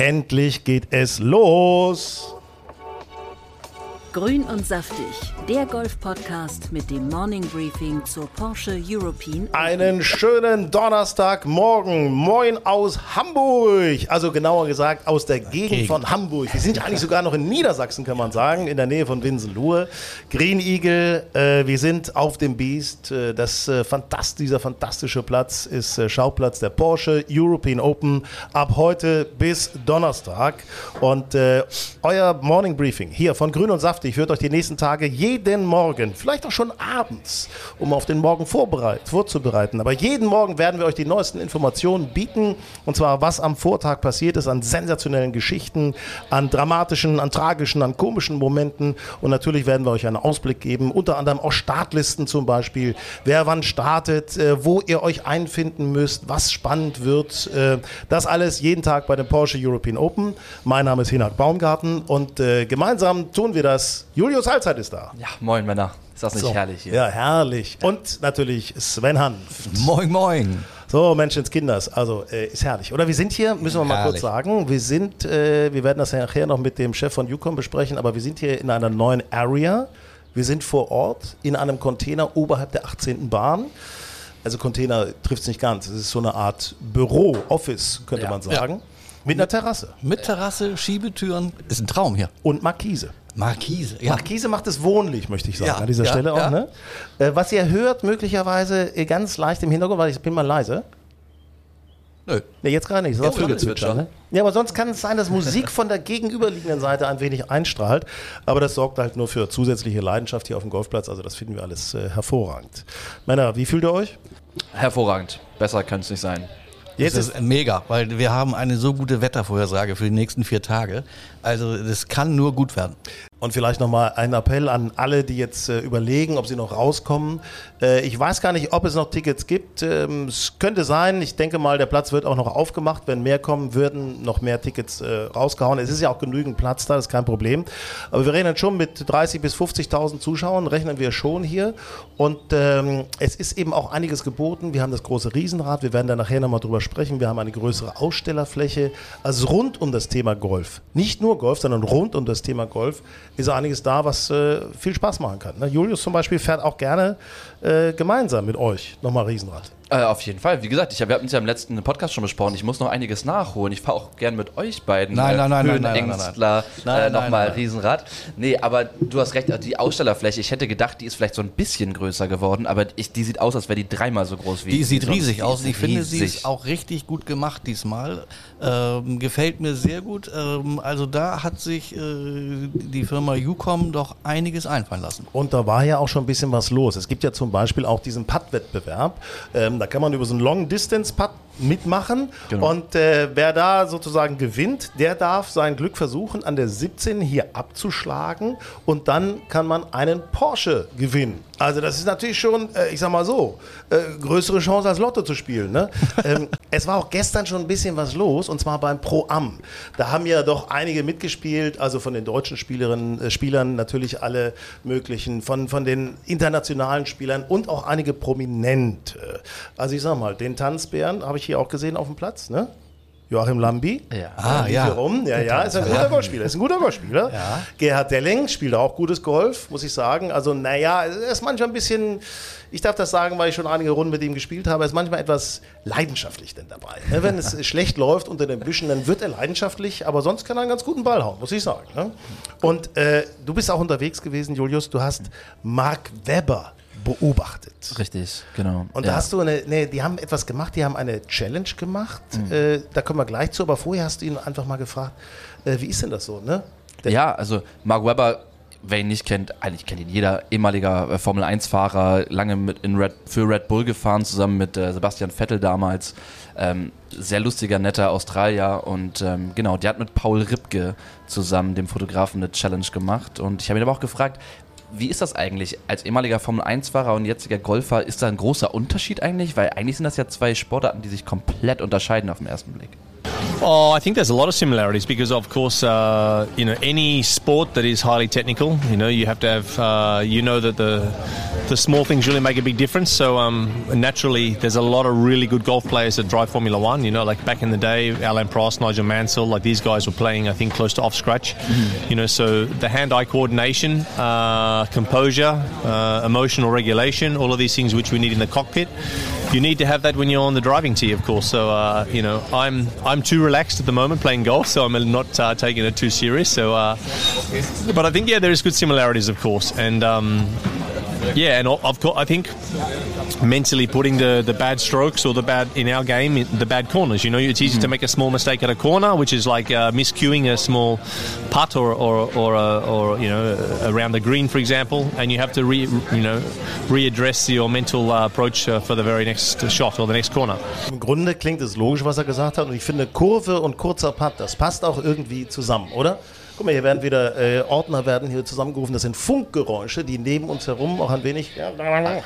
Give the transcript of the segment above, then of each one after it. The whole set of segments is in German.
Endlich geht es los. Grün und saftig, der Golf-Podcast mit dem Morning Briefing zur Porsche European. Einen schönen Donnerstagmorgen. Moin aus Hamburg. Also genauer gesagt aus der Gegend, von Hamburg. Wir sind ja eigentlich sogar noch in Niedersachsen, kann man sagen, in der Nähe von Winsenlohe. Green Eagle, äh, wir sind auf dem Beast. Äh, das, äh, fantast dieser fantastische Platz ist äh, Schauplatz der Porsche European Open ab heute bis Donnerstag. Und äh, euer Morning Briefing hier von Grün und Saftig wird euch die nächsten Tage jeden Morgen, vielleicht auch schon abends, um auf den Morgen vorzubereiten. Aber jeden Morgen werden wir euch die neuesten Informationen bieten. Und zwar, was am Vortag passiert ist an sensationellen Geschichten, an dramatischen, an tragischen, an komischen Momenten. Und natürlich werden wir euch einen Ausblick geben, unter anderem auch Startlisten zum Beispiel, wer wann startet, äh, wo ihr euch einfinden müsst, was spannend wird. Äh, das alles jeden Tag bei dem Porsche European Open. Mein Name ist Hinak Baumgarten und äh, gemeinsam tun wir das. Julius Halzeit ist da. Ja, moin Männer. Ist das nicht So. herrlich hier? Ja, herrlich. Und natürlich Sven Hanft. Moin, moin. So, Menschenskinders, also äh, ist herrlich. Oder wir sind hier, müssen wir mal kurz Herrlich. sagen, wir sind, äh, wir werden das ja nachher noch mit dem Chef von Ucom besprechen, aber wir sind hier in einer neuen Area. Wir sind vor Ort in einem Container oberhalb der 18. Bahn. Also Container trifft es nicht ganz. Es ist so eine Art Büro, Office, könnte Ja. man sagen. Mit einer Terrasse Mit Terrasse, Schiebetüren. Ist ein Traum hier. und Markise. Markise. Ja. Markise macht es wohnlich, möchte ich sagen, Ja, an dieser ja, Stelle auch. ja. Ne? Äh, was ihr hört, möglicherweise äh, ganz leicht im Hintergrund, weil ich bin mal leise. Nö. Ne, jetzt gerade nicht. Jetzt Vögelzwitschern, Vögelzwitschern. ne? Ja, aber sonst kann es sein, dass Musik von der gegenüberliegenden Seite ein wenig einstrahlt. Aber das sorgt halt nur für zusätzliche Leidenschaft hier auf dem Golfplatz. Also das finden wir alles äh, hervorragend. Männer, wie fühlt ihr euch? Hervorragend. Besser könnte es nicht sein. Jetzt das ist mega, weil wir haben eine so gute Wettervorhersage für die nächsten vier Tage. Also das kann nur gut werden. Und vielleicht nochmal ein Appell an alle, die jetzt äh, überlegen, ob sie noch rauskommen. Äh, ich weiß gar nicht, ob es noch Tickets gibt. Ähm, es könnte sein. Ich denke mal, der Platz wird auch noch aufgemacht. Wenn mehr kommen würden, noch mehr Tickets äh, rausgehauen. Es ist ja auch genügend Platz da, das ist kein Problem. Aber wir rechnen schon mit 30.000 bis 50.000 Zuschauern, rechnen wir schon hier. Und ähm, es ist eben auch einiges geboten. Wir haben das große Riesenrad. Wir werden da nachher nochmal drüber sprechen. Wir haben eine größere Ausstellerfläche. Also rund um das Thema Golf. Nicht nur Golf, sondern rund um das Thema Golf ist einiges da, was äh, viel Spaß machen kann. Ne? Julius zum Beispiel fährt auch gerne äh, gemeinsam mit euch nochmal Riesenrad. Äh, auf jeden Fall. Wie gesagt, ich, wir hatten es ja im letzten Podcast schon besprochen. Ich muss noch einiges nachholen. Ich fahre auch gern mit euch beiden. Nein, nein, nein, nein, nein, nein, nein. Höhenängstler, Nein, äh, nochmal. Riesenrad. Nee, aber du hast recht, die Ausstellerfläche. Ich hätte gedacht, die ist vielleicht so ein bisschen größer geworden, aber ich, die sieht aus, als wäre die dreimal so groß wie Die sieht sonst. riesig Die aus. Ich finde, sie riesig. ist auch richtig gut gemacht diesmal. Ähm, gefällt mir sehr gut. Ähm, also da hat sich äh, die Firma Ucom doch einiges einfallen lassen. Und da war ja auch schon ein bisschen was los. Es gibt ja zum Beispiel auch diesen Putt-Wettbewerb. Ähm, da kann man über so einen Long-Distance-Putt mitmachen. Genau. Und äh, wer da sozusagen gewinnt, der darf sein Glück versuchen, an der 17 hier abzuschlagen. Und dann kann man einen Porsche gewinnen. Also das ist natürlich schon, äh, ich sag mal so, äh, größere Chance als Lotto zu spielen. Ne? ähm, es war auch gestern schon ein bisschen was los, und zwar beim Pro-Am. Da haben ja doch einige mitgespielt, also von den deutschen Spielerinnen, äh, Spielern natürlich alle möglichen, von, von den internationalen Spielern und auch einige prominente. Also ich sag mal, den Tanzbären habe ich hier auch gesehen auf dem Platz, ne? Joachim Lambi. Ja. Ah, Lief ja. rum. Ja, ja, ist ein guter Golfspieler. Ist ein guter Golfspieler. Ja. Gerhard Delling spielt auch gutes Golf, muss ich sagen. Also, naja, er ist manchmal ein bisschen, ich darf das sagen, weil ich schon einige Runden mit ihm gespielt habe, er ist manchmal etwas leidenschaftlich denn dabei. Ne, Wenn es schlecht läuft unter den Büschen, dann wird er leidenschaftlich, aber sonst kann er einen ganz guten Ball hauen, muss ich sagen. ne? Und äh, du bist auch unterwegs gewesen, Julius. Du hast Mark Webber beobachtet. Richtig, genau. Und ja. da hast du eine, nee, die haben etwas gemacht, die haben eine Challenge gemacht. Äh, da kommen wir gleich zu, aber vorher hast du ihn einfach mal gefragt, äh, wie ist denn das so, ne? Der- Ja, also Mark Webber wer ihn nicht kennt, eigentlich kennt ihn jeder, ehemaliger äh, Formel 1-Fahrer, lange mit in Red, für Red Bull gefahren, zusammen mit äh, Sebastian Vettel damals. Ähm, sehr lustiger, netter Australier und ähm, genau, der hat mit Paul Ripke zusammen, dem Fotografen, eine Challenge gemacht und ich habe ihn aber auch gefragt, wie ist das eigentlich als ehemaliger Formel 1-Fahrer und jetziger Golfer? Ist da ein großer Unterschied eigentlich? Weil eigentlich sind das ja zwei Sportarten, die sich komplett unterscheiden auf den ersten Blick. Oh, I think there's a lot of similarities because, of course, uh, you know, any sport that is highly technical, you know, you have to have, uh, you know, that the the small things really make a big difference. So um, naturally, there's a lot of really good golf players that drive Formula One. You know, like back in the day, Alan Prost, Nigel Mansell, like these guys were playing, I think, close to off scratch. Mm. You know, so the hand-eye coordination, uh, composure, uh, emotional regulation, all of these things which we need in the cockpit. You need to have that when you're on the driving tee, of course. So uh, you know, I'm I'm too relaxed at the moment playing golf, so I'm not uh, taking it too serious. So, uh, but I think yeah, there is good similarities, of course, and. Um, yeah, and of course, I think mentally putting the, the bad strokes or the bad in our game, the bad corners. You know, it's easy mm. to make a small mistake at a corner, which is like uh, miscuing a small putt or or or, uh, or you know around the green, for example, and you have to re, you know readdress your mental uh, approach uh, for the very next shot or the next corner. Im Grunde klingt es logisch, was er gesagt hat, und ich finde Kurve und kurzer Putt, das passt auch irgendwie zusammen, oder? Guck mal, hier werden wieder äh, Ordner werden hier zusammengerufen. Das sind Funkgeräusche, die neben uns herum auch ein wenig. Ja,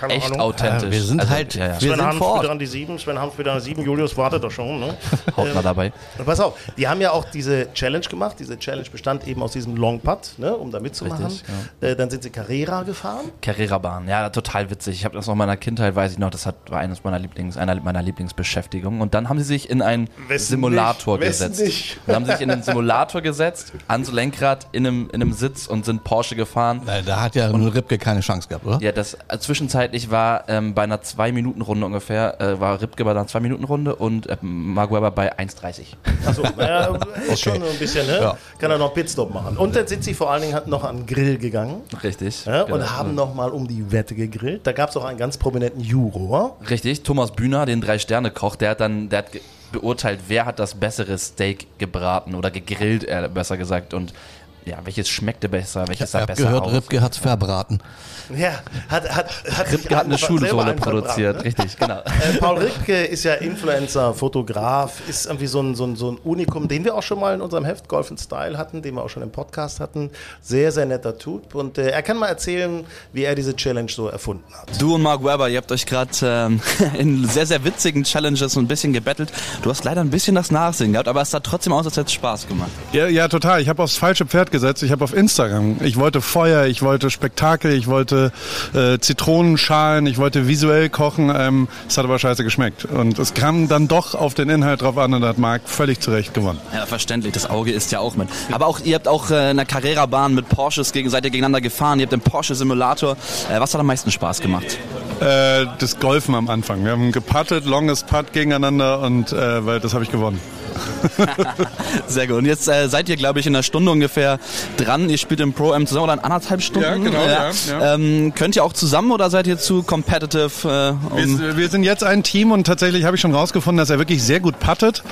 Echt hallo. authentisch. Ja, wir sind also, halt. Ja, ja. Sven Hanf wieder an die sieben. Sven Hanf wieder an die sieben. Julius wartet doch schon. Ne? Haut mal ähm, dabei. Pass auf, die haben ja auch diese Challenge gemacht. Diese Challenge bestand eben aus diesem Long Putt, ne, um da mitzumachen. Richtig, ja. äh, dann sind sie Carrera gefahren. Carrera-Bahn, ja, total witzig. Ich habe das noch in meiner Kindheit, weiß ich noch, das hat, war eines meiner Lieblings, einer meiner Lieblingsbeschäftigungen. Und dann haben sie sich in einen Simulator nicht? gesetzt. Nicht? Dann haben sie sich in einen Simulator gesetzt, ans Lenkrad, in einem in einem Sitz und sind Porsche gefahren. Na, da hat ja nur Ripke keine Chance gehabt, oder? Ja, das äh, zwischenzeitlich war ähm, bei einer 2-Minuten-Runde ungefähr, äh, war Ripke bei einer 2-Minuten-Runde und äh, Mark Webber bei 1,30. Achso, ist okay. schon ein bisschen, ne? Ja. Kann er noch Pitstop machen. Und dann sind sie vor allen Dingen noch an den Grill gegangen. Richtig. Ja, genau. Und haben nochmal um die Wette gegrillt. Da gab es auch einen ganz prominenten Juror. Richtig, Thomas Bühner, den Drei-Sterne-Koch, der hat dann, der hat beurteilt, wer hat das bessere Steak gebraten oder gegrillt, äh, besser gesagt. Und ja, welches schmeckte besser, welches sah besser gehört, aus. Ripke hat's verbraten. Ja, hat, hat, hat Ripke hat eine Schulsohle produziert, ne? richtig, genau. Äh, Paul Ripke ist ja Influencer, Fotograf, ist irgendwie so ein, so, ein, so ein Unikum, den wir auch schon mal in unserem Heft Golf Style hatten, den wir auch schon im Podcast hatten. Sehr, sehr netter Typ und äh, er kann mal erzählen, wie er diese Challenge so erfunden hat. Du und Mark Webber, ihr habt euch gerade ähm, in sehr, sehr witzigen Challenges so ein bisschen gebettelt. Du hast leider ein bisschen das Nachsehen gehabt, aber es sah trotzdem aus, als hätte es Spaß gemacht. Ja, ja, total. Ich habe aufs falsche Pferd gesetzt. Ich habe auf Instagram. Ich wollte Feuer, ich wollte Spektakel, ich wollte äh, Zitronenschalen, ich wollte visuell kochen. Ähm, es hat aber scheiße geschmeckt. Und es kam dann doch auf den Inhalt drauf an und da hat Marc völlig zurecht gewonnen. Ja, verständlich. Das Auge ist ja auch mit. Aber auch ihr habt auch äh, in der Carrera-Bahn mit Porsches gegen, seid ihr gegeneinander gefahren. Ihr habt den Porsche-Simulator. Äh, was hat am meisten Spaß gemacht? Äh, das Golfen am Anfang. Wir haben geputtet, longes Putt gegeneinander und äh, weil das habe ich gewonnen. Sehr gut. Und jetzt äh, seid ihr, glaube ich, in einer Stunde ungefähr dran. Ihr spielt im Pro-M zusammen oder in anderthalb Stunden? Ja, genau. Ja. Ja, ähm, könnt ihr auch zusammen oder seid ihr zu competitive? Äh, um wir, wir, sind jetzt ein Team und tatsächlich habe ich schon rausgefunden, dass er wirklich sehr gut puttet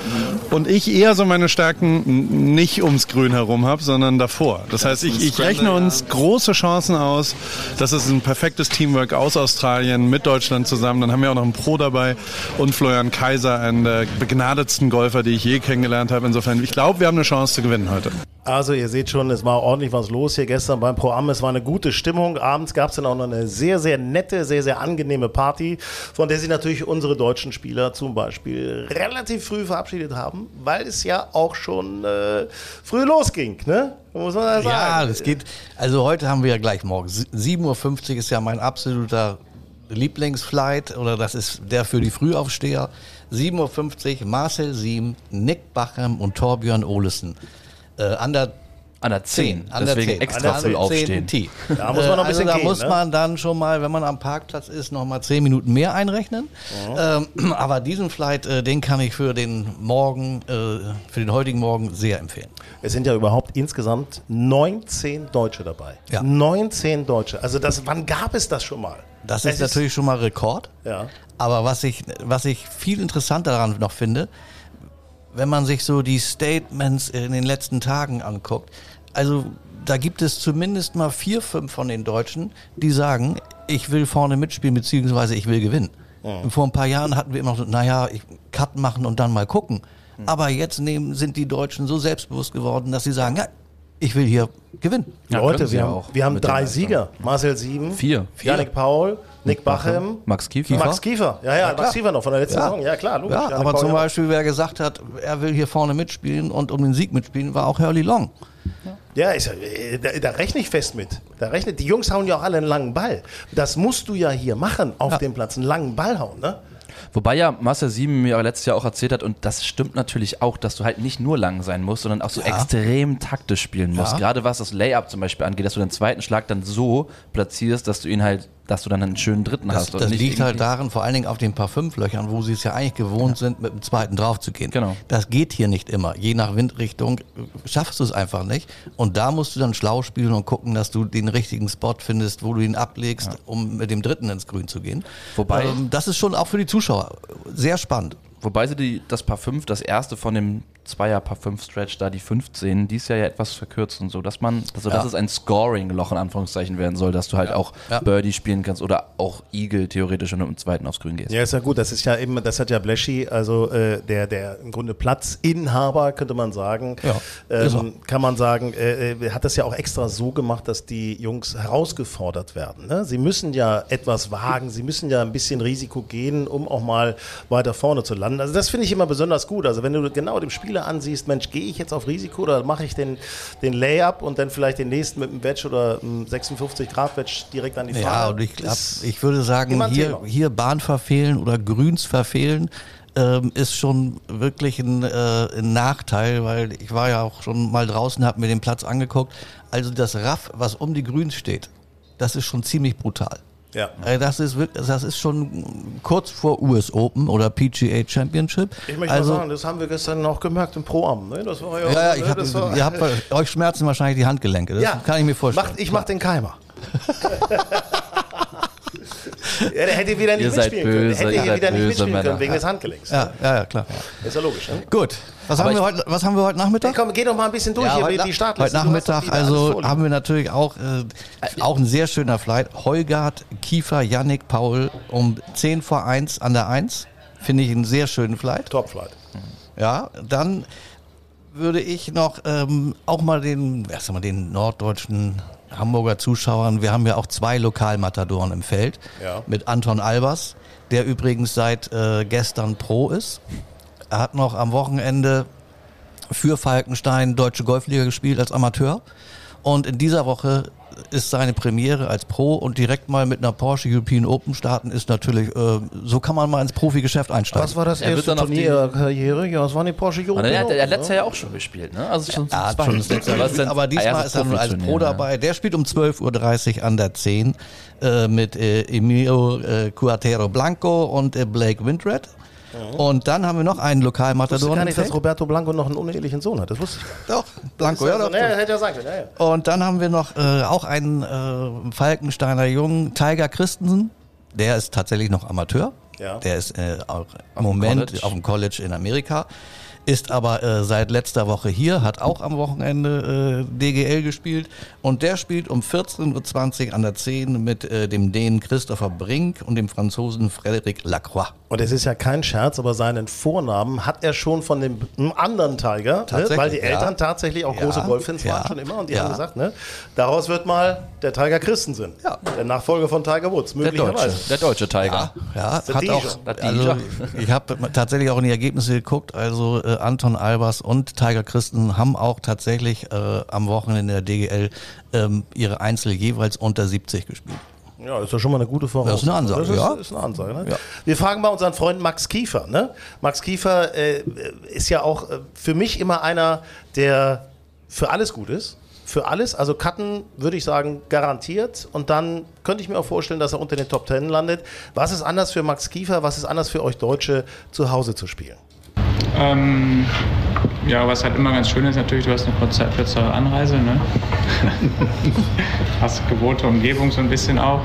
und ich eher so meine Stärken nicht ums Grün herum habe, sondern davor. Das heißt, ich, ich rechne uns große Chancen aus. Das ist ein perfektes Teamwork aus Australien mit Deutschland zusammen. Dann haben wir auch noch einen Pro dabei und Florian Kaiser, einen der begnadetsten Golfer, die ich je kennengelernt habe. Insofern, ich glaube, wir haben eine Chance zu gewinnen heute. Also ihr seht schon, es war ordentlich was los hier gestern beim Pro Am. Es war eine gute Stimmung. Abends gab es dann auch noch eine sehr, sehr nette, sehr, sehr angenehme Party, von der sich natürlich unsere deutschen Spieler zum Beispiel relativ früh verabschiedet haben, weil es ja auch schon äh, früh losging, ne? Muss man sagen. Ja, das geht. Also heute haben wir ja gleich morgen. 7.50 Uhr ist ja mein absoluter Lieblingsflight oder das ist der für die Frühaufsteher. 7.50 Uhr Marcel Siem, Nick Bachem und Torbjörn Olesen. Äh, an der an der 10. An Deswegen 10. extra früh aufstehen. Da muss man noch ein bisschen also da gehen, muss ne? man dann schon mal, wenn man am Parkplatz ist, noch mal 10 Minuten mehr einrechnen. Mhm. Ähm, aber diesen Flight, äh, den kann ich für den Morgen, äh, für den heutigen Morgen sehr empfehlen. Es sind ja überhaupt insgesamt 19 Deutsche dabei. Ja. 19 Deutsche. Also das, wann gab es das schon mal? Das ist, ist natürlich schon mal Rekord. Ja. Aber was ich, was ich viel interessanter daran noch finde, wenn man sich so die Statements in den letzten Tagen anguckt, also da gibt es zumindest mal vier, fünf von den Deutschen, die sagen, ich will vorne mitspielen, beziehungsweise ich will gewinnen. Mhm. Vor ein paar Jahren hatten wir immer noch so, naja, ich Cut machen und dann mal gucken. Mhm. Aber jetzt nehmen, sind die Deutschen so selbstbewusst geworden, dass sie sagen, ja, ich will hier gewinnen. Ja, Leute, wir haben, wir haben drei Sieger. Marcel Sieben, Vier. Janik Paul, Nick Bachem, Max Kiefer. Max Kiefer. Ja, ja, Max Kiefer noch von der letzten Ja. Saison. Ja, klar, logisch. Ja, aber Paul, zum ja. Beispiel, wer gesagt hat, er will hier vorne mitspielen und um den Sieg mitspielen, war auch Hurley Long. Ja, ist, ja- äh, da, da rechne ich fest mit. Da rechnet, die Jungs hauen ja auch alle einen langen Ball. Das musst du ja hier machen, auf dem Platz, einen langen Ball hauen, ne? Wobei ja Marcel Sieben mir letztes Jahr auch erzählt hat, und das stimmt natürlich auch, dass du halt nicht nur lang sein musst, sondern auch so extrem taktisch spielen musst. Ja. Gerade was das Layup zum Beispiel angeht, dass du den zweiten Schlag dann so platzierst, dass du ihn halt, dass du dann einen schönen dritten Das, hast. das liegt halt darin, vor allen Dingen auf den paar Fünflöchern, wo sie es ja eigentlich gewohnt sind, mit dem zweiten drauf zu gehen. Genau. Das geht hier nicht immer. Je nach Windrichtung schaffst du es einfach nicht. Und da musst du dann schlau spielen und gucken, dass du den richtigen Spot findest, wo du ihn ablegst, um mit dem dritten ins Grün zu gehen. Wobei- ähm, das ist schon auch für die Zuschauer sehr spannend. Wobei sie die, das Paar 5, das erste von dem Zweier Paar 5 Stretch, da die 15, dies Jahr ja etwas verkürzen, so dass man, also dass Ja. es ein Scoring-Loch in Anführungszeichen werden soll, dass du halt auch Ja. Birdie spielen kannst oder auch Eagle theoretisch, wenn du im zweiten aufs Grün gehst. Ja, ist ja gut. Das ist ja eben, das hat ja Bleschi, also äh, der, der im Grunde Platzinhaber, könnte man sagen, Ja, ähm, kann man sagen, äh, äh, hat das ja auch extra so gemacht, dass die Jungs herausgefordert werden. Ne? Sie müssen ja etwas wagen, sie müssen ja ein bisschen Risiko gehen, um auch mal weiter vorne zu landen. Also das finde ich immer besonders gut. Also wenn du genau dem Spieler ansiehst, Mensch, gehe ich jetzt auf Risiko oder mache ich den, den Layup und dann vielleicht den nächsten mit einem Wedge oder einem 56 Grad Wedge direkt an die Ja, Fahne? und ich, glaub, ich würde sagen, hier, hier Bahn verfehlen oder Grüns verfehlen ähm, ist schon wirklich ein, äh, ein Nachteil, weil ich war ja auch schon mal draußen, habe mir den Platz angeguckt. Also das Raff, was um die Grüns steht, das ist schon ziemlich brutal. Ja. Äh, Das ist, wirklich, das ist schon kurz vor US Open oder PGA Championship. Ich möchte also, mal sagen, das haben wir gestern auch gemerkt im Pro-Am. Ne? Das war ja, ja, ja, ne? ich hab, das war, ihr habt, euch schmerzen wahrscheinlich die Handgelenke. Das Ja. kann ich mir vorstellen. Macht, ich mach den Keimer. ja, der hätte wieder nicht Ihr seid mitspielen können. Der böse, hätte hier wieder nicht mitspielen können Männer. wegen des Handgelenks. ja, ja, ja, klar. Ist ja logisch. Ne? Gut. Was haben, wir heute, was haben wir heute Nachmittag? Hey, komm, geh doch mal ein bisschen durch hier, heute, die Startliste. heute Nachmittag also haben wir natürlich auch, äh, auch ein sehr schöner Flight. Heugard, Kiefer, Yannick, Paul um 10 vor 1 an der 1. Finde ich einen sehr schönen Flight. Topflight. Ja, dann würde ich noch ähm, auch mal den, erst mal den norddeutschen Hamburger Zuschauern, wir haben ja auch zwei Lokalmatadoren im Feld Ja. mit Anton Albers, der übrigens seit äh, gestern Pro ist. Er hat noch am Wochenende für Falkenstein Deutsche Golfliga gespielt als Amateur. Und in dieser Woche ist seine Premiere als Pro und direkt mal mit einer Porsche European Open starten ist natürlich, äh, so kann man mal ins Profigeschäft einsteigen. Was war das Er erste Turnier Ihrer Karriere? Ja, das waren die Porsche European er hat, er hat Open, letztes ne? Jahr ja auch schon gespielt, ne? Also schon zwei- schon das letzte Aber Mal es sind- aber diesmal erstes ist er nur als Pro ne? dabei. Der spielt um 12.30 Uhr an der 10 äh, mit äh, Emilio äh, Cuatero Blanco und äh, Blake Windred. Und dann haben wir noch einen Ich wusste Lokalmatador. gar im nicht, dass. Roberto Blanco noch einen unehelichen Sohn hat. Das wusste ich. Doch, Blanco, ja, doch. ne, hätte ja sagen können. Ja, ja. Und dann haben wir noch äh, auch einen äh, Falkensteiner Jungen, Tiger Christensen. Der ist tatsächlich noch Amateur. Ja. Der ist äh, auch im Moment College. auf dem College in Amerika. Ist aber äh, seit letzter Woche hier, hat auch am Wochenende äh, DGL gespielt. Und der spielt um 14.20 Uhr an der 10 mit äh, dem Dänen Christopher Brink und dem Franzosen Frédéric Lacroix. Und es ist ja kein Scherz, aber seinen Vornamen hat er schon von dem anderen Tiger, ne? Weil die ja. Eltern tatsächlich auch Ja, große waren ja, schon immer und die ja. haben gesagt, ne? daraus wird mal der Tiger Christensen, Ja. der Nachfolger von Tiger Woods, Der Deutsche, möglicherweise. der deutsche Tiger. Ja, hat auch, also, ich habe tatsächlich auch in die Ergebnisse geguckt. Also äh, Anton Albers und Tiger Christen haben auch tatsächlich äh, am Wochenende in der DGL ähm, ihre Einzel jeweils unter 70 gespielt. Ja, ist ja schon mal eine gute Voraussetzung. Das ist eine Ansage, Das ist, ja. ist eine Ansage, ne? Ja. Wir fragen mal unseren Freund Max Kiefer. Ne? Max Kiefer äh, ist ja auch äh, für mich immer einer, der für alles gut ist. Für alles, also Cutten würde ich sagen, garantiert. Und dann könnte ich mir auch vorstellen, dass er unter den Top Ten landet. Was ist anders für Max Kiefer? Was ist anders für euch Deutsche, zu Hause zu spielen? Ähm, ja, was halt immer ganz schön ist, natürlich, du hast eine kurze, kürzere Anreise. Ne? hast gewohnte Umgebung so ein bisschen auch.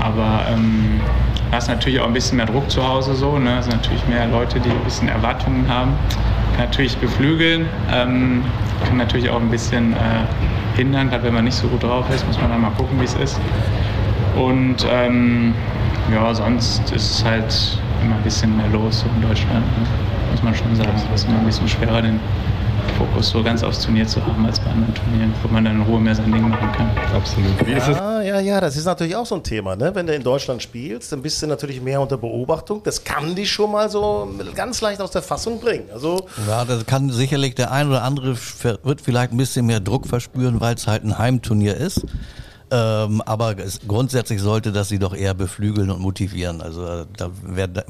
Aber ähm, hast natürlich auch ein bisschen mehr Druck zu Hause so. Ne? Es sind natürlich mehr Leute, die ein bisschen Erwartungen haben. Kann natürlich beflügeln, ähm, kann natürlich auch ein bisschen äh, hindern. Gerade wenn man nicht so gut drauf ist, muss man dann mal gucken, wie es ist. Und ähm, ja, sonst ist es halt immer ein bisschen mehr los in Deutschland. Ne? Muss man schon sagen. Es ist immer ein bisschen schwerer, den Fokus so ganz aufs Turnier zu haben als bei anderen Turnieren, wo man dann in Ruhe mehr sein Ding machen kann. Absolut. Wie ist es? Ja, ja, ja, das ist natürlich auch so ein Thema. Ne? Wenn du in Deutschland spielst, dann bist du natürlich mehr unter Beobachtung. Das kann dich schon mal so ganz leicht aus der Fassung bringen. Also, Ja, das kann sicherlich der ein oder andere wird vielleicht ein bisschen mehr Druck verspüren, weil es halt ein Heimturnier ist. Ähm, aber grundsätzlich sollte das sie doch eher beflügeln und motivieren. Also äh, da, wär, da,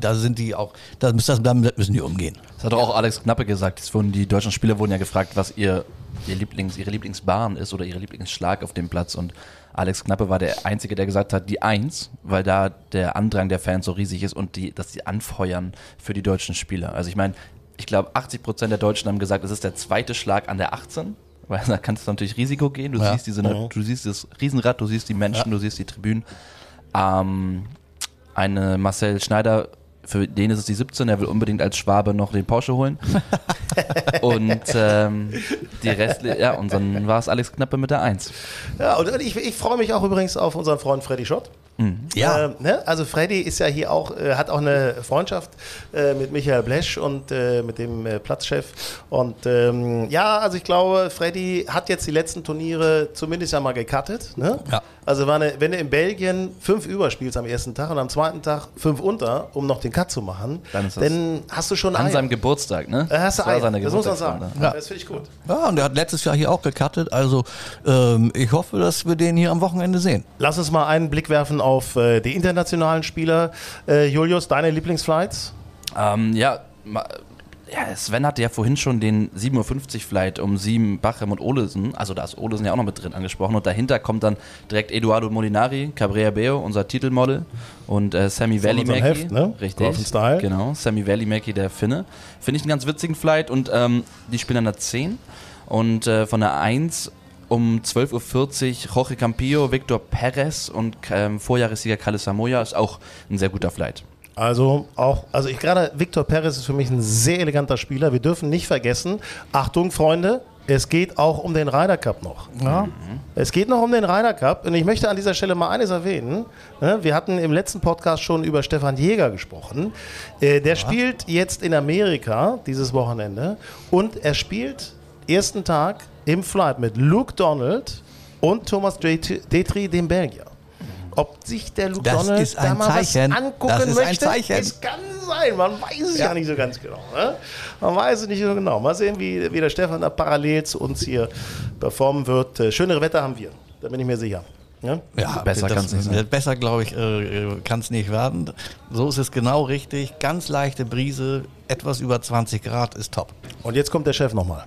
da sind die auch, da müssen, damit müssen die umgehen. Das hat auch Alex Knappe gesagt. Es wurden, die deutschen Spieler wurden ja gefragt, was ihr, ihr Lieblings, ihre Lieblingsbahn ist oder ihre Lieblingsschlag auf dem Platz. Und Alex Knappe war der Einzige, der gesagt hat, die Eins, weil da der Andrang der Fans so riesig ist und die, dass sie anfeuern für die deutschen Spieler. Also ich meine, ich glaube, 80 Prozent der Deutschen haben gesagt, es ist der zweite Schlag an der 18. Weil da kannst du natürlich Risiko gehen. Du Ja. siehst diese, du siehst das Riesenrad, du siehst die Menschen, du siehst die Tribünen. Ähm, eine Marcel Schneider, für den ist es die 17, er will unbedingt als Schwabe noch den Porsche holen. und ähm, die Rest, ja, und dann war es Alex Knappe mit der 1. ja, und ich, ich freue mich auch übrigens auf unseren Freund Freddy Schott. Ja, Ähm, ne? Also Freddy ist ja hier auch, äh, hat auch eine Freundschaft äh, mit Michael Blesch und äh, mit dem äh, Platzchef. Und ähm, ja, also ich glaube, Freddy hat jetzt die letzten Turniere zumindest ja mal gecuttet. Ne? Ja. Also war eine, wenn du in Belgien fünf überspielst am ersten Tag und am zweiten Tag fünf unter, um noch den Cut zu machen, Dann dann hast du schon An Eier. seinem Geburtstag, ne? Äh, hast du Das seine Das muss man sagen. Geburtstagsfeier. Ja. Das finde ich gut. ja, und er hat letztes Jahr hier auch gecuttet. Also ähm, ich hoffe, dass wir den hier am Wochenende sehen. Lass uns mal einen Blick werfen auf äh, die internationalen Spieler. Äh, Julius, deine Lieblingsflights? Ähm, ja, ja, Sven hatte ja vorhin schon den 7.50 Uhr Flight um sieben Bachem und Olesen, also da ist Olesen ja auch noch mit drin angesprochen und dahinter kommt dann direkt Eduardo Molinari, Cabrera Beo, unser Titelmodel und äh, Sammy Välimäki. Heft, ne? Richtig. Style. Genau, Sammy Välimäki, der Finne. Finde ich einen ganz witzigen Flight und ähm, die spielen an der 10 und äh, von der 1 um 12.40 Uhr Jorge Campillo, Victor Perez und ähm, Vorjahressieger Kalle Samoya ist auch ein sehr guter Flight. Also auch, also ich gerade Victor Perez ist für mich ein sehr eleganter Spieler. Wir dürfen nicht vergessen, Achtung Freunde, es geht auch um den Ryder Cup noch. Ja. Es geht noch um den Ryder Cup und ich möchte an dieser Stelle mal eines erwähnen. Ne, Wir hatten im letzten Podcast schon über Stefan Jäger gesprochen. Äh, Der spielt jetzt in Amerika dieses Wochenende und er spielt ersten Tag im Flight mit Luke Donald und Thomas Detri, dem Belgier. Ob sich der Luke Das Donald ist da ein mal Zeichen. was angucken Das ist ein möchte, Zeichen. es kann sein. Man weiß es ja. nicht so ganz genau. Ne? Man weiß es nicht so genau. Mal sehen, wie, wie der Stefan da parallel zu uns hier performen wird. Äh, Schönere Wetter haben wir, da bin ich mir sicher. Ja? Ja, Besser das- kann's nicht sein. Besser, glaube ich, äh, kann es nicht werden. So ist es genau richtig. Ganz leichte Brise, etwas über 20 Grad ist top. Und jetzt kommt der Chef nochmal.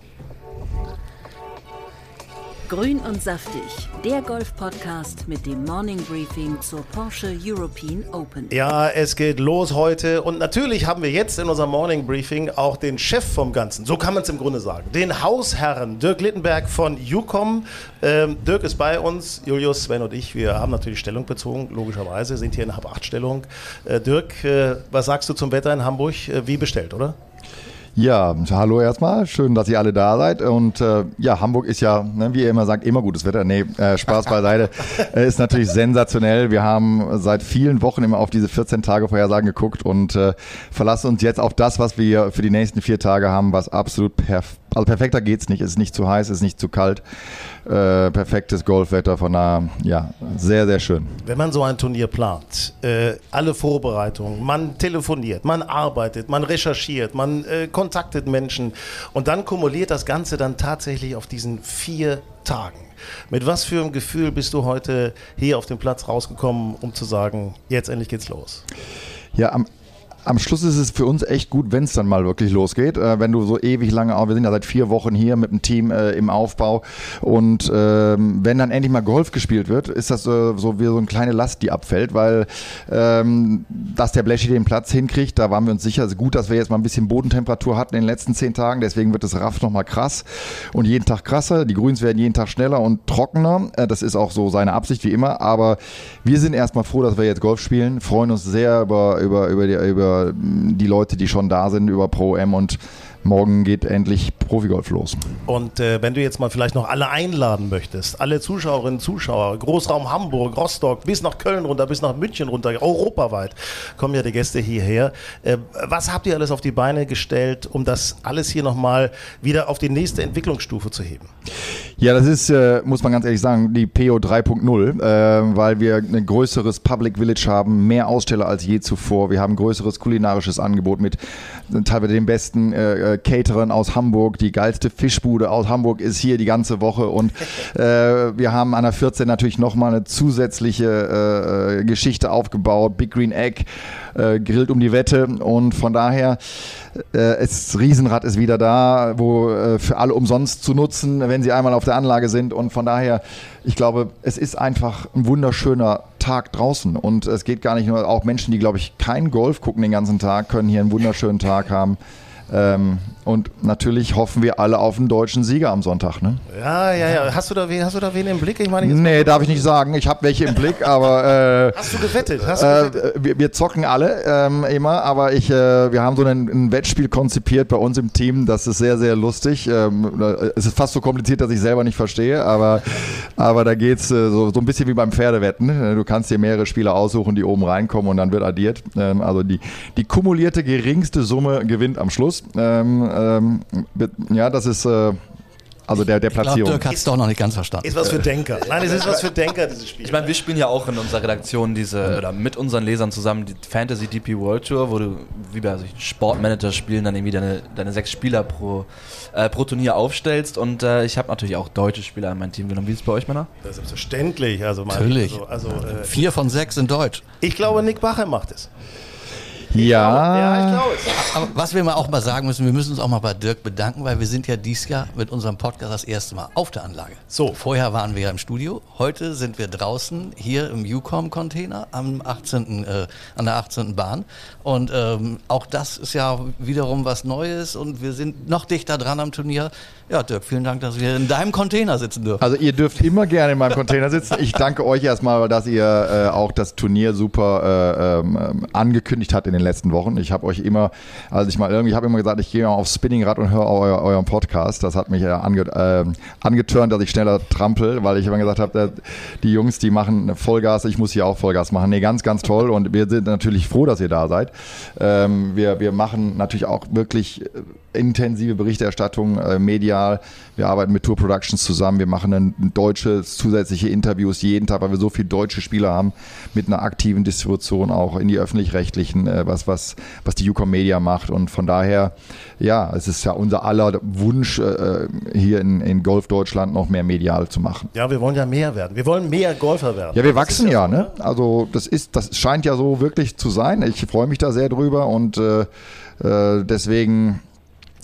Grün und saftig, der Golf-Podcast mit dem Morning Briefing zur Porsche European Open. Ja, es geht los heute und natürlich haben wir jetzt in unserem Morning Briefing auch den Chef vom Ganzen, so kann man es im Grunde sagen, den Hausherren Dirk Littenberg von UCOM. Ähm, Dirk ist bei uns, Julius, Sven und ich, wir haben natürlich Stellung bezogen, logischerweise, sind hier in Hab-8-Stellung. Äh, Dirk, äh, was sagst du zum Wetter in Hamburg? Äh, wie bestellt, oder? Ja, hallo erstmal. Schön, dass ihr alle da seid. Und äh, ja, Hamburg ist ja, ne, wie ihr immer sagt, immer gutes Wetter. Nee, äh, Spaß beiseite. äh, ist natürlich sensationell. Wir haben seit vielen Wochen immer auf diese 14 Tage Vorhersagen geguckt und äh, verlassen uns jetzt auf das, was wir für die nächsten vier Tage haben, was absolut perf also perfekter geht's nicht. Es ist nicht zu heiß, es ist nicht zu kalt. Äh, perfektes Golfwetter von daher, ja, sehr, sehr schön. Wenn man so ein Turnier plant, äh, alle Vorbereitungen, man telefoniert, man arbeitet, man recherchiert, man äh, kontaktet Menschen und dann kumuliert das Ganze dann tatsächlich auf diesen vier Tagen. Mit was für einem Gefühl bist du heute hier auf den Platz rausgekommen, um zu sagen, jetzt endlich geht's los? Ja, am, am Schluss ist es für uns echt gut, wenn es dann mal wirklich losgeht. Äh, wenn du so ewig lange, wir sind ja seit vier Wochen hier mit dem Team äh, im Aufbau und ähm, wenn dann endlich mal Golf gespielt wird, ist das äh, so wie so eine kleine Last, die abfällt, weil ähm, dass der Bleschi den Platz hinkriegt, da waren wir uns sicher. Es ist gut, dass wir jetzt mal ein bisschen Bodentemperatur hatten in den letzten zehn Tagen, deswegen wird das Raff nochmal krass und jeden Tag krasser. Die Grüns werden jeden Tag schneller und trockener. Äh, das ist auch so seine Absicht wie immer, aber wir sind erstmal froh, dass wir jetzt Golf spielen, freuen uns sehr über, über, über, die, über die Leute, die schon da sind, über Pro M und morgen geht endlich Profigolf los. Und äh, wenn du jetzt mal vielleicht noch alle einladen möchtest, alle Zuschauerinnen, Zuschauer, Großraum Hamburg, Rostock, bis nach Köln runter, bis nach München runter, europaweit kommen ja die Gäste hierher. Äh, was habt ihr alles auf die Beine gestellt, um das alles hier nochmal wieder auf die nächste Entwicklungsstufe zu heben? Ja, das ist, äh, muss man ganz ehrlich sagen, die PO 3.0, äh, weil wir ein größeres Public Village haben, mehr Aussteller als je zuvor. Wir haben ein größeres kulinarisches Angebot mit teilweise den besten äh, äh, Caterern aus Hamburg. Die geilste Fischbude aus Hamburg ist hier die ganze Woche und äh, wir haben an der 14 natürlich nochmal eine zusätzliche äh, Geschichte aufgebaut. Big Green Egg äh, grillt um die Wette und von daher äh, das Riesenrad ist wieder da, wo äh, für alle umsonst zu nutzen, wenn sie einmal auf der Anlage sind und von daher, ich glaube, es ist einfach ein wunderschöner Tag draußen und es geht gar nicht nur, auch Menschen, die glaube ich kein Golf gucken den ganzen Tag, können hier einen wunderschönen Tag haben. Ähm, und natürlich hoffen wir alle auf einen deutschen Sieger am Sonntag. Ne? Ja, ja, ja. Hast du da wen, hast du da wen im Blick? Ich meine, Nee, darf ich nicht sagen. Ich habe welche im Blick, aber äh, Hast du gewettet? Hast du äh, gewettet? wir, wir zocken alle ähm, immer, aber ich, äh, wir haben so ein, ein Wettspiel konzipiert bei uns im Team. Das ist sehr, sehr lustig. Ähm, es ist fast so kompliziert, dass ich selber nicht verstehe, aber, aber da geht's äh, so, so ein bisschen wie beim Pferdewetten. Du kannst dir mehrere Spieler aussuchen, die oben reinkommen und dann wird addiert. Ähm, also die, die kumulierte geringste Summe gewinnt am Schluss. Ähm, ähm, ja, das ist äh, also der, der Ich glaube, Platzierung. Dirk hat es doch noch nicht ganz verstanden. Ist was für Denker. Nein, es ist was für Denker, dieses Spiel. Ich meine, wir spielen ja auch in unserer Redaktion diese, oder mit unseren Lesern zusammen die Fantasy DP World Tour, wo du wie bei solchen Sportmanager-Spielen dann irgendwie deine, deine sechs Spieler pro, äh, pro Turnier aufstellst. Und äh, ich habe natürlich auch deutsche Spieler in mein Team genommen. Wie ist es bei euch, Männer? Das ist selbstverständlich. Also, mein- Natürlich. Also, also, äh, Vier von sechs in Deutsch. ich glaube, Nick Bacher macht es. Ja, Ja, ich glaube es. Aber was wir mal auch mal sagen müssen, wir müssen uns auch mal bei Dirk bedanken, weil wir sind ja dieses Jahr mit unserem Podcast das erste Mal auf der Anlage. So. Vorher waren wir ja im Studio, heute sind wir draußen hier im UCOM-Container am 18., äh, an der 18. Bahn. Und ähm, auch das ist ja wiederum was Neues und wir sind noch dichter dran am Turnier. Ja, Dirk, vielen Dank, dass wir in deinem Container sitzen dürfen. Also ihr dürft immer gerne in meinem Container sitzen. Ich danke euch erstmal, dass ihr äh, auch das Turnier super äh, ähm, angekündigt habt in den letzten Wochen. Ich habe euch immer, also ich mal irgendwie, habe immer gesagt, ich gehe mal aufs Spinningrad und höre euer, euren Podcast. Das hat mich ja ange, äh, angeturnt, dass ich schneller trampel, weil ich immer gesagt habe, äh, die Jungs, die machen Vollgas, ich muss hier auch Vollgas machen. Nee, ganz, ganz toll und wir sind natürlich froh, dass ihr da seid. Ähm, wir, wir machen natürlich auch wirklich äh, intensive Berichterstattung, äh, medial. Wir arbeiten mit Tour Productions zusammen. Wir machen ein deutsche zusätzliche Interviews jeden Tag, weil wir so viele deutsche Spieler haben, mit einer aktiven Distribution auch in die öffentlich-rechtlichen, äh, was, was, was die Ucom Media macht. Und von daher, ja, es ist ja unser aller Wunsch, äh, hier in, in Golf Deutschland noch mehr medial zu machen. Ja, wir wollen ja mehr werden. Wir wollen mehr Golfer werden. Ja, wir wachsen ja, so, ne? Also das ist, das scheint ja so wirklich zu sein. Ich freue mich da sehr drüber und äh, äh, deswegen.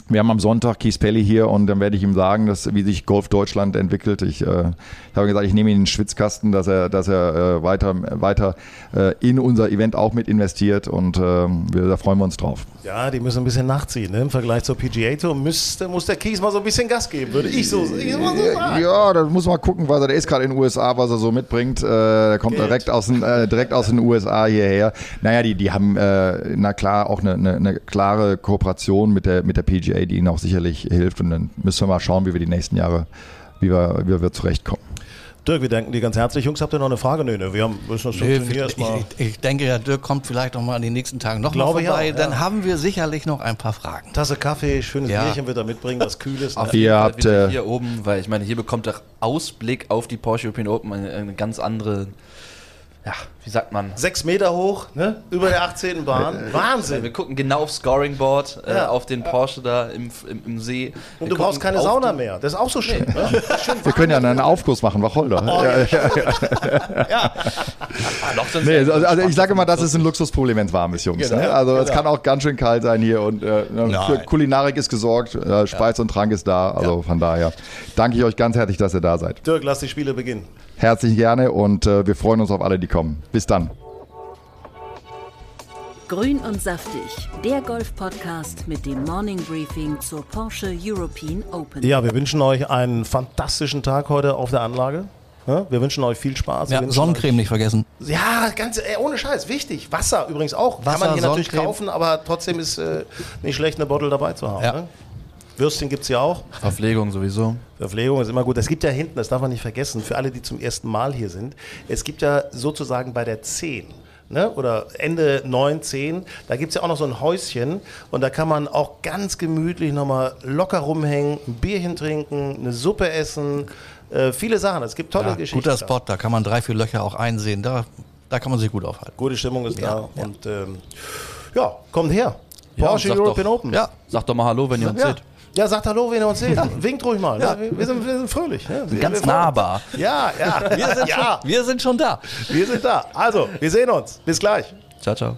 Wir haben am Sonntag Keith Pelly hier und dann werde ich ihm sagen, dass, wie sich Golf Deutschland entwickelt. Ich, äh, ich habe gesagt, ich nehme ihn in den Schwitzkasten, dass er, dass er äh, weiter, weiter äh, in unser Event auch mit investiert und äh, wir, da freuen wir uns drauf. Ja, die müssen ein bisschen nachziehen. Ne? Im Vergleich zur PGA Tour müsste, muss der Kies mal so ein bisschen Gas geben, würde ich so, ich so sagen. Ja, da muss man gucken, was er, der ist gerade in den USA, was er so mitbringt. Äh, der kommt Geld. direkt aus, den, äh, direkt aus den USA hierher. Naja, die, die haben, äh, na klar, auch eine, eine, eine klare Kooperation mit der, mit der PGA, die ihnen auch sicherlich hilft. Und dann müssen wir mal schauen, wie wir die nächsten Jahre, wie wir, wie wir zurechtkommen. Dirk, wir danken dir ganz herzlich. Jungs, habt ihr noch eine Frage? Nee, ne, wir haben, müssen das Nee, Turnier ich, erstmal. ich, ich denke, ja, Dirk kommt vielleicht noch mal in den nächsten Tagen noch mal Glaube vorbei. auch, Dann ja. haben wir sicherlich noch ein paar Fragen. Tasse Kaffee, schönes Ja. Bierchen wird er mitbringen, was Kühles. Auf Ne? jeden Ihr habt, wieder äh, hier oben, weil ich meine, hier bekommt der Ausblick auf die Porsche European Open eine, eine ganz andere, ja, wie sagt man? Sechs Meter hoch, ne? über der 18. Bahn. Wir Wahnsinn. gucken genau aufs Scoringboard, äh, Ja. auf den Porsche da im, im, im See. Und Wir du brauchst keine Sauna mehr. Das ist auch so schön. Ne? Wir können ja einen Aufguss machen, Wacholder. Oh, ja, ja. Sind's Nee, ja also, also ich sage immer, das 20, ist ein Luxusproblem, wenn es warm ist, Jungs. Genau, ne? Also es genau. kann auch ganz schön kalt sein hier und äh, für Kulinarik ist gesorgt, äh, Speis und Trank ist da. Also von daher danke ich euch ganz herzlich, dass ihr da seid. Dirk, lass die Spiele beginnen. Herzlich gerne und äh, wir freuen uns auf alle, die kommen. Bis dann. Grün und saftig, der Golf-Podcast mit dem Morning Briefing zur Porsche European Open. Ja, wir wünschen euch einen fantastischen Tag heute auf der Anlage. Ja, wir wünschen euch viel Spaß. Wir Ja, Sonnencreme nicht vergessen. Euch, ja, ganz ey, ohne Scheiß, wichtig. Wasser übrigens auch. Kann Wasser, man hier natürlich Sonnencreme. kaufen, aber trotzdem ist äh, nicht schlecht, eine Bottle dabei zu haben. Ja. Ne? Würstchen gibt es ja auch. Verpflegung sowieso. Verpflegung ist immer gut. Es gibt ja hinten, das darf man nicht vergessen, für alle, die zum ersten Mal hier sind, es gibt ja sozusagen bei der 10 ne, oder Ende 9, 10, da gibt es ja auch noch so ein Häuschen und da kann man auch ganz gemütlich nochmal locker rumhängen, ein Bierchen trinken, eine Suppe essen, äh, viele Sachen. Es gibt tolle Ja, Geschichten. guter Spot, da kann man drei, vier Löcher auch einsehen. Da, da kann man sich gut aufhalten. Gute Stimmung ist Ja, da und ähm, ja, kommt her. Ja, Porsche sag European doch, Open. Ja, Sag doch mal Hallo, wenn ihr uns Ja. seht. Ja, sagt Hallo, wenn ihr uns seht. Winkt ruhig mal. Ja. wir, sind, wir sind fröhlich. Ne? Wir, Ganz nahbar. Ja, ja. wir sind, ja, schon, wir sind schon da. wir sind da. Also, wir sehen uns. Bis gleich. Ciao, ciao.